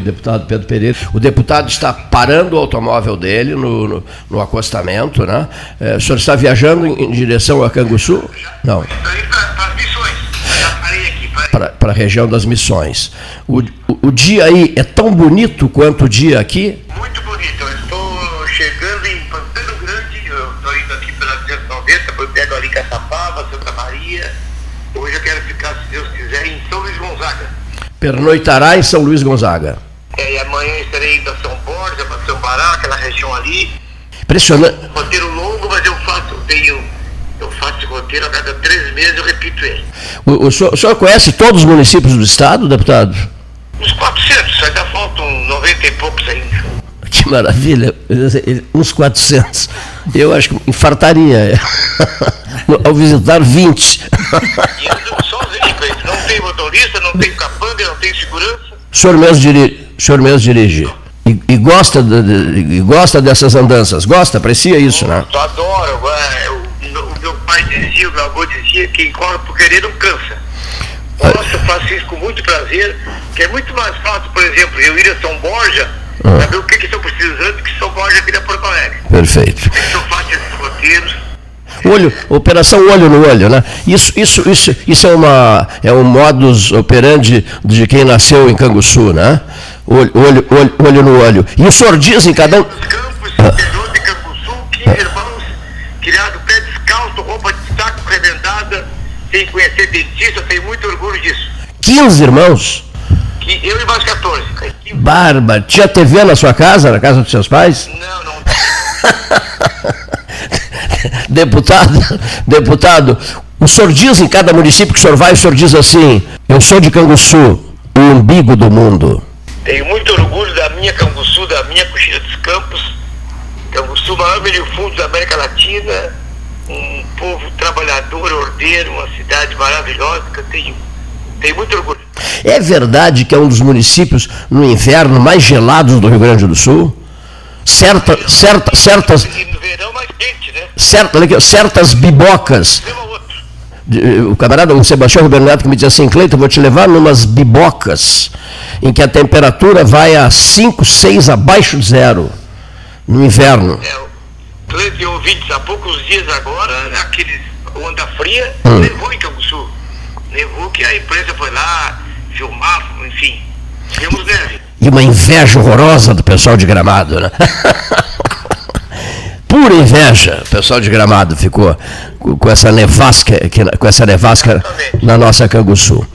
Deputado Pedro Pereira, o deputado está parando o automóvel dele no, no, no acostamento, né? É, o senhor está viajando em, em direção a Canguçu? Não. Para a região das missões. O, o, o, dia aí é tão bonito quanto o dia aqui? Muito bonito. Eu estou chegando em Pantano Grande, eu estou indo aqui pela 290, depois pego ali Caçapava, Santa Maria. Hoje eu quero ficar, se Deus quiser, em São Luís Gonzaga. Pernoitará em São Luís Gonzaga. É, e amanhã estarei indo a São Bará, aquela região ali. Impressionante. Roteiro longo, mas eu faço, eu tenho, eu faço esse roteiro a cada três meses eu repito ele. O, o, senhor, o senhor conhece todos os municípios do estado, deputado? Uns 400, ainda faltam 90 e poucos ainda. Que maravilha, uns 400. Eu acho que infartaria ao visitar 20. E ando sozinho, não tem motorista, não tem capanga, não tem segurança. O senhor mesmo dirige, o senhor mesmo dirige. E, e gosta, de, de, e gosta dessas andanças? Gosta? Aprecia isso, né? Eu adoro. É, o, meu pai dizia, o meu avô dizia, quem corre por querer não cansa. Nossa, eu faço isso com muito prazer, que é muito mais fácil, por exemplo, eu ir a São Borja, ah. saber o que, que estão precisando, que São Borja vira Porto Alegre. Perfeito. Eu faço esses roteiros. Olho, operação olho no olho, né? Isso, isso, isso, isso é, uma, é um modus operandi de quem nasceu em Canguçu, né? Olho, olho, olho, olho no olho. E o senhor diz em cada um. Campos, interior de Canguçu, 15 irmãos, criado pé descalço, roupa de saco remendada, sem conhecer dentista, tenho muito orgulho disso. 15 irmãos? Eu e mais 14. Barba, tinha TV na sua casa, na casa dos seus pais? Não, não. deputado, deputado, o senhor diz em cada município que o senhor vai, o senhor diz assim: eu sou de Canguçu, o umbigo do mundo. Tenho muito orgulho da minha Canguçu, da minha Coxilha dos Campos. Canguçu, maior fundo da América Latina, um povo trabalhador, ordeiro, uma cidade maravilhosa que eu tenho, tenho muito orgulho. É verdade que é um dos municípios no inverno mais gelados do Rio Grande do Sul? Certa, certa, certas. no verão? Certa, certas bibocas. O camarada, o Sebastião Neto, que me dizia assim, Cleiton, vou te levar numas bibocas em que a temperatura vai a 5, 6 abaixo de zero no inverno. É, Cleiton e ouvintes, há poucos dias agora, aquele onda fria, hum. levou em Canguçu. Levou que a imprensa foi lá filmar, enfim. Temos neve. E uma inveja horrorosa do pessoal de gramado, né? pura inveja. O pessoal de Gramado ficou com essa nevasca, com essa nevasca na nossa Canguçu.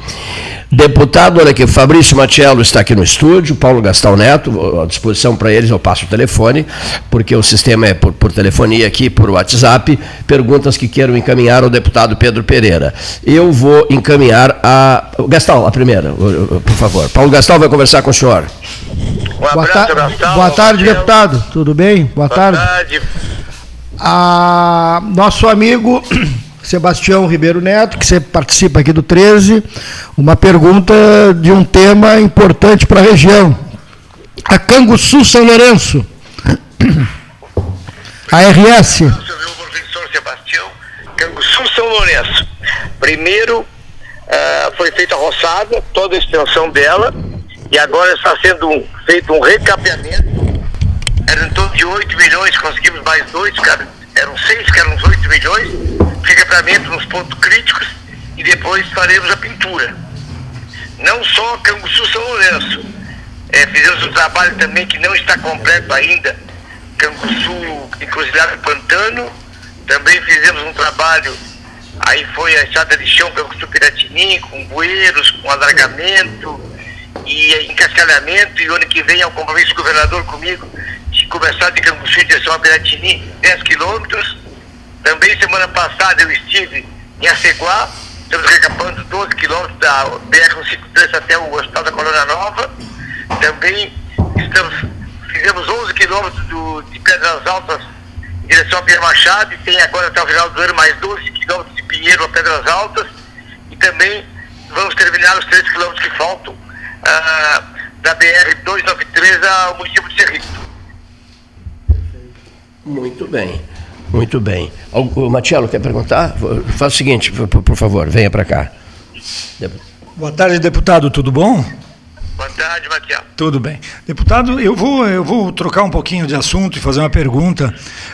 Deputado, olha aqui, Fabrício Matiello está aqui no estúdio, Paulo Gastão Neto, à disposição para eles, eu passo o telefone, porque o sistema é por, por, telefonia aqui, por WhatsApp, perguntas que queiram encaminhar ao deputado Pedro Pereira. Eu vou encaminhar a. Gastão, a primeira, por favor. Paulo Gastão vai conversar com o senhor. Um abraço, boa, ta boa tarde, deputado. Tudo bem? Boa, boa tarde. tarde. A, nosso amigo Sebastião Ribeiro Neto, que sempre participa aqui do 13, uma pergunta de um tema importante para a região. A Canguçu São Lourenço. A RS. professor Sebastião, Canguçu São Lourenço. Primeiro, uh, foi feita a roçada, toda a extensão dela, e agora está sendo um, feito um recapeamento. Era em torno de 8 milhões, conseguimos mais dois, cara. Eram seis, que eram uns 8 milhões recapeamento nos pontos críticos e depois faremos a pintura. Não só Canguçu São Lourenço. É, fizemos um trabalho também que não está completo ainda. Canguçu, Encruzilhada Pantano. Também fizemos um trabalho, aí foi a estrada de chão Canguçu Piratinim, com bueiros, com alargamento e encascalhamento. E ano que vem é o compromisso do governador comigo de começar de Canguçu em direção a Piratinim, 10 quilômetros também semana passada eu estive em Aceguá, estamos recapando 12 quilômetros da BR-153 até o Hospital da Colônia Nova. Também estamos, fizemos 11 quilômetros do, de Pedras Altas em direção a Pierre Machado e tem agora até o final do ano mais 12 quilômetros de Pinheiro a Pedras Altas. E também vamos terminar os 3 quilômetros que faltam ah, da BR-293 ao município de Cerrito. Muito bem. Muito bem. O Matiello quer perguntar? Faz o seguinte, por, por favor, venha para cá. Boa tarde, deputado, tudo bom? Boa tarde, Matias. Tudo bem. Deputado, eu vou, eu vou trocar um pouquinho de assunto e fazer uma pergunta.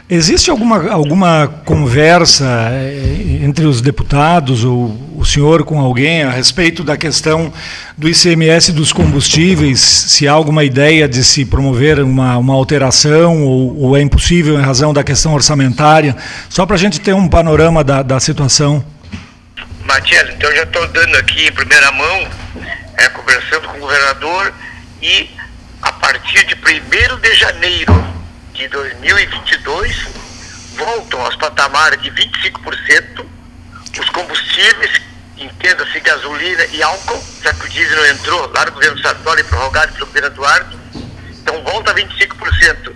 Existe alguma, alguma conversa eh, entre os deputados ou o senhor com alguém a respeito da questão do ICMS dos combustíveis? Se há alguma ideia de se promover uma, uma alteração ou, ou é impossível em razão da questão orçamentária? Só para a gente ter um panorama da, da situação. Matias, então eu já estou dando aqui em primeira mão é, conversando com o governador e a partir de 1 de janeiro de 2022 voltam aos patamares de 25% os combustíveis, entenda-se gasolina e álcool, já que o diesel entrou lá no governo Sartori, prorrogado pelo governo Eduardo, então volta a 25%.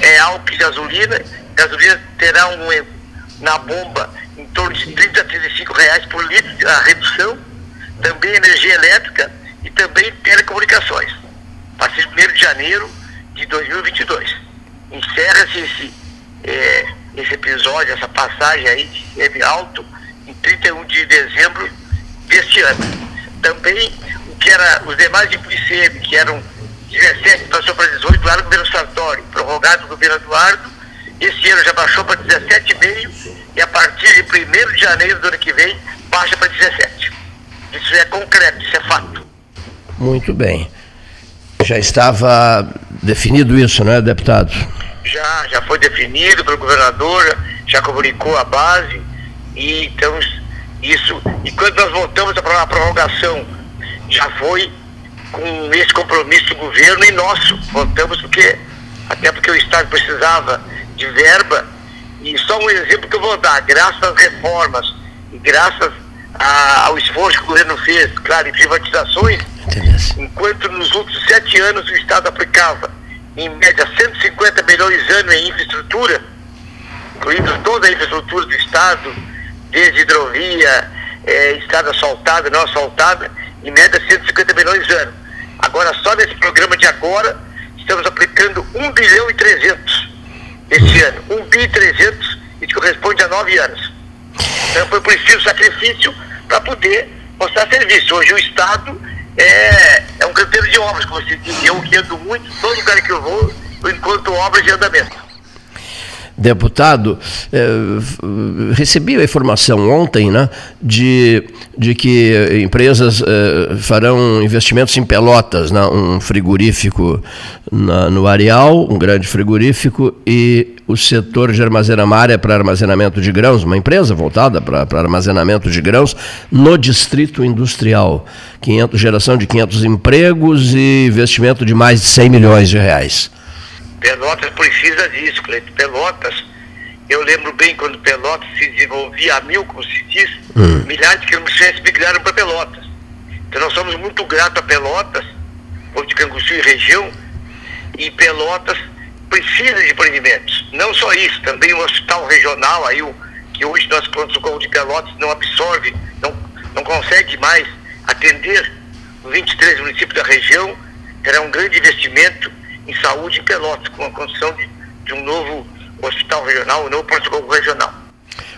É álcool e gasolina, gasolina terá um, na bomba em torno de 30 a 35 reais por litro a redução, também energia elétrica e também telecomunicações. A partir de 1 de janeiro de 2022. Encerra-se esse, é, esse episódio, essa passagem aí de ICM alto em 31 de dezembro deste ano. Também o que era os demais ICM, que eram 17, passou para 18 lá no governo Sartori, prorrogado no governo Eduardo, esse ano já baixou para 17,5 e a partir de 1 de janeiro do ano que vem baixa para 17. Isso é concreto, isso é fato. Muito bem. Já estava definido isso, não é, deputado? Já, já foi definido pelo governador, já comunicou a base e então isso. E quando nós voltamos para a prorrogação, já foi com esse compromisso do governo e nosso. Voltamos porque, até porque o Estado precisava de verba. E só um exemplo que eu vou dar, graças às reformas e graças a, ao esforço que o governo fez, claro, em privatizações, enquanto nos últimos sete anos o Estado aplicava, em média, 150 milhões ano em infraestrutura, incluindo toda a infraestrutura do Estado, desde hidrovia, é, estrada asfaltada, não asfaltada, em média 150 milhões ano. Agora, só nesse programa de agora, estamos aplicando 1 bilhão e 300 este ano. 1 bilhão e 300, isso corresponde a nove anos. Então foi preciso sacrifício para poder mostrar serviço. Hoje o Estado é, é um canteiro de obras, como se diz. Eu que ando muito, todo lugar que eu vou, enquanto obras de andamento deputado, eh, recebi a informação ontem né, de, de que empresas eh, farão investimentos em Pelotas, né, um frigorífico na, no Areal, um grande frigorífico, e o setor de armazenamento para armazenamento de grãos, uma empresa voltada para, para armazenamento de grãos no distrito industrial. 500, geração de 500 empregos e investimento de mais de 100 milhões de reais. Pelotas precisa disso, Cleiton. Pelotas, eu lembro bem quando Pelotas se desenvolvia a mil, como se diz, hum. milhares de quilômetros migraram para Pelotas. Então nós somos muito gratos a Pelotas, povo de Canguçu e região, e Pelotas precisa de empreendimentos. Não só isso, também o hospital regional, aí o, que hoje nosso pronto-socorro de Pelotas não absorve, não, não consegue mais atender os 23 municípios da região, terá um grande investimento em saúde em Pelotas, com a construção de, de um novo hospital regional, um novo pronto-socorro regional.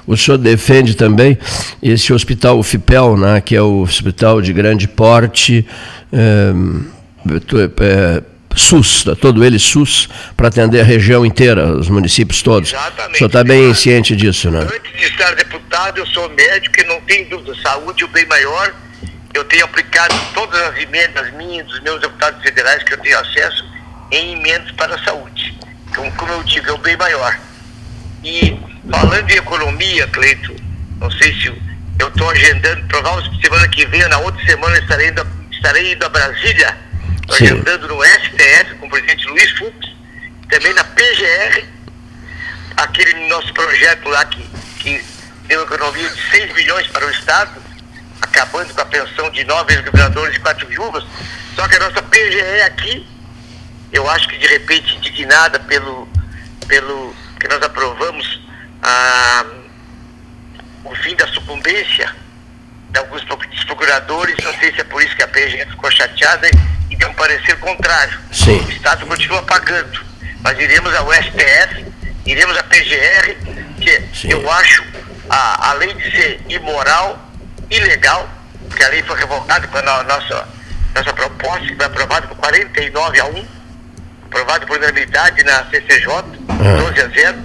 O senhor defende também esse hospital, o FIPEL, né, que é o hospital de grande porte, é, é, SUS, todo ele SUS, para atender a região inteira, os municípios todos. Exatamente. O senhor está bem ciente disso, né? Antes de estar deputado, eu sou médico e não tem dúvida, saúde é o bem maior. Eu tenho aplicado todas as emendas minhas, dos meus deputados federais que eu tenho acesso, em emendas para a saúde. Então, como eu digo, é o bem maior. E falando em economia, Cleito, não sei se eu estou agendando, provavelmente semana que vem, na outra semana estarei indo, estarei indo a Brasília, agendando no STF com o presidente Luiz Fux, também na PGR, aquele nosso projeto lá que, que deu economia de 6 milhões para o Estado, acabando com a pensão de nove governadores e quatro viúvas, só que a nossa PGE aqui eu acho que de repente indignada pelo, pelo que nós aprovamos a, o fim da sucumbência de alguns procuradores, não sei se é por isso que a PGR ficou chateada e deu um parecer contrário. Sim. O Estado continua pagando, mas iremos ao STF, iremos à PGR, que Sim. eu acho, a, além de ser imoral, ilegal, porque a lei foi revogada quando a nossa nossa proposta, que foi aprovada por 49 a 1, aprovada por unanimidade na CCJ, 12 a 0.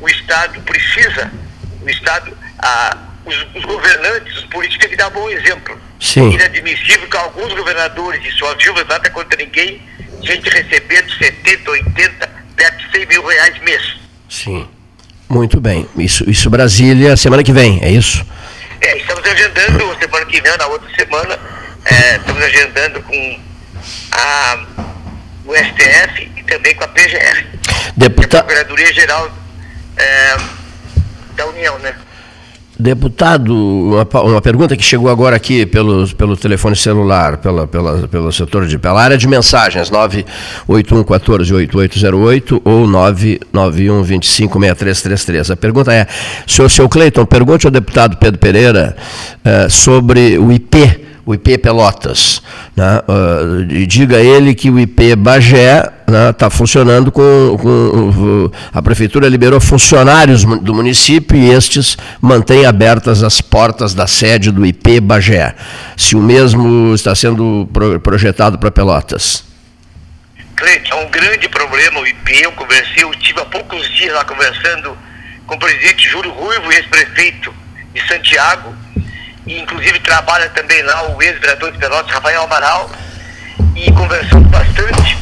O Estado precisa, o Estado, ah, os, os, governantes, os políticos têm que dar um bom exemplo. Sim. Inadmissível que alguns governadores e suas viúvas nada contra ninguém, gente recebendo 70, 80, perto de 100 mil reais mês. Sim. Muito bem. Isso, isso Brasília, semana que vem, é isso? É, estamos agendando semana que vem, na outra semana, é, estamos agendando com a, o STF e também com a PGR. Deputado. A Procuradoria Geral é, da União, né? Deputado, uma, uma, pergunta que chegou agora aqui pelo, pelo telefone celular, pela, pela, pelo setor de, pela área de mensagens, 981148808 ou 991256333. A pergunta é, senhor seu Cleiton, pergunte ao deputado Pedro Pereira eh, sobre o IP o IP Pelotas. Né? Uh, e diga ele que o IP Bagé está né, tá funcionando com, com, A Prefeitura liberou funcionários do município e estes mantêm abertas as portas da sede do IP Bagé. Se o mesmo está sendo projetado para Pelotas. Cleiton, é um grande problema o IP. Eu conversei, eu tive há poucos dias lá conversando com o presidente Júlio Ruivo, ex-prefeito de Santiago e inclusive trabalha também lá o ex-vereador de Pelotas, Rafael Amaral, e conversamos bastante.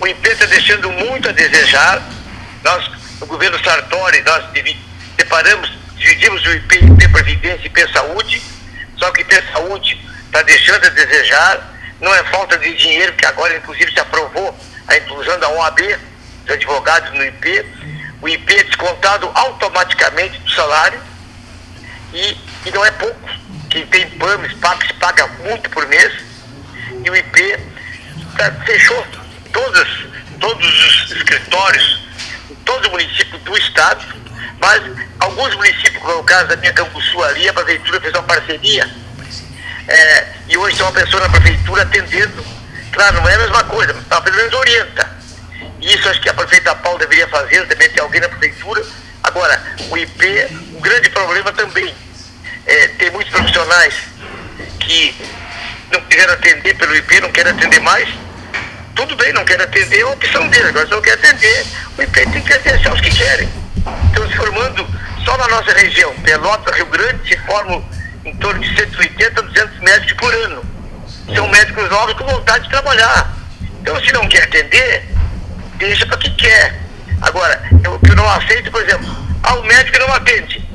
O IP está deixando muito a desejar. Nós, no governo Sartori, nós separamos, dividimos o IP IP Previdência e IP Saúde, só que IP Saúde está deixando a desejar. Não é falta de dinheiro, que agora inclusive se aprovou a inclusão da OAB, dos advogados no IP. O IP é descontado automaticamente do salário e, e não é pouco. Quem tem PAMs, PAPs, paga muito por mês. E o IP tá, fechou todas, todos os escritórios todo o município do estado, mas alguns municípios, como é o caso da minha Sul ali, a prefeitura fez uma parceria. É, e hoje tem uma pessoa na prefeitura atendendo. Claro, não é a mesma coisa, mas pelo menos orienta. E isso acho que a prefeita Paulo deveria fazer, também ter alguém na prefeitura. Agora, o IP, o grande problema também é, tem muitos profissionais que não quiseram atender pelo IP, não querem atender mais. Tudo bem, não quer atender, é uma opção dele. Agora, se não quer atender, o IP tem que atender os que querem. Estão se formando só na nossa região, Pelota, Rio Grande, se formam em torno de 180 a 200 médicos por ano. São médicos novos com vontade de trabalhar. Então, se não quer atender, deixa para quem quer. Agora, o que eu não aceito, por exemplo, ah, o médico não atende,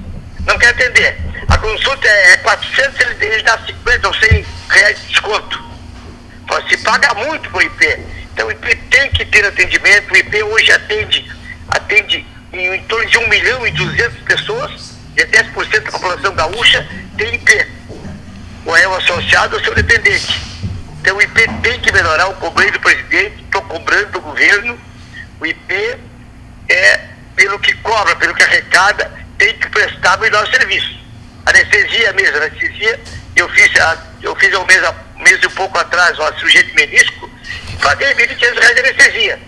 não quer atender. A consulta é 400, ele, ele dá 50 ou 100 reais de desconto. Se paga muito para o IP. Então o IP tem que ter atendimento. O IP hoje atende, atende em, em torno de 1 milhão e 200 pessoas, e 10% da população gaúcha tem IP. Ou é o associado ou seu dependente. Então o IP tem que melhorar. O cobrei do presidente, estou cobrando do governo. O IP é, pelo que cobra, pelo que arrecada, tem que prestar melhor serviço anestesia mesmo, anestesia, eu fiz, eu fiz um mês, mês e um pouco atrás uma cirurgia de menisco, paguei 1.500 reais de anestesia.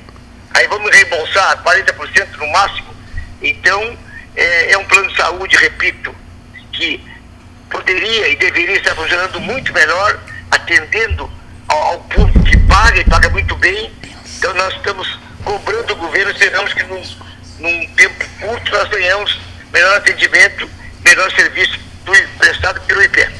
Aí vamos reembolsar 40% no máximo. Então, é, é um plano de saúde, repito, que poderia e deveria estar funcionando muito melhor, atendendo ao, ao público que paga e paga muito bem. Então nós estamos cobrando o governo, esperamos que num, num tempo curto nós tenhamos melhor atendimento, melhor serviço prestado pelo IP.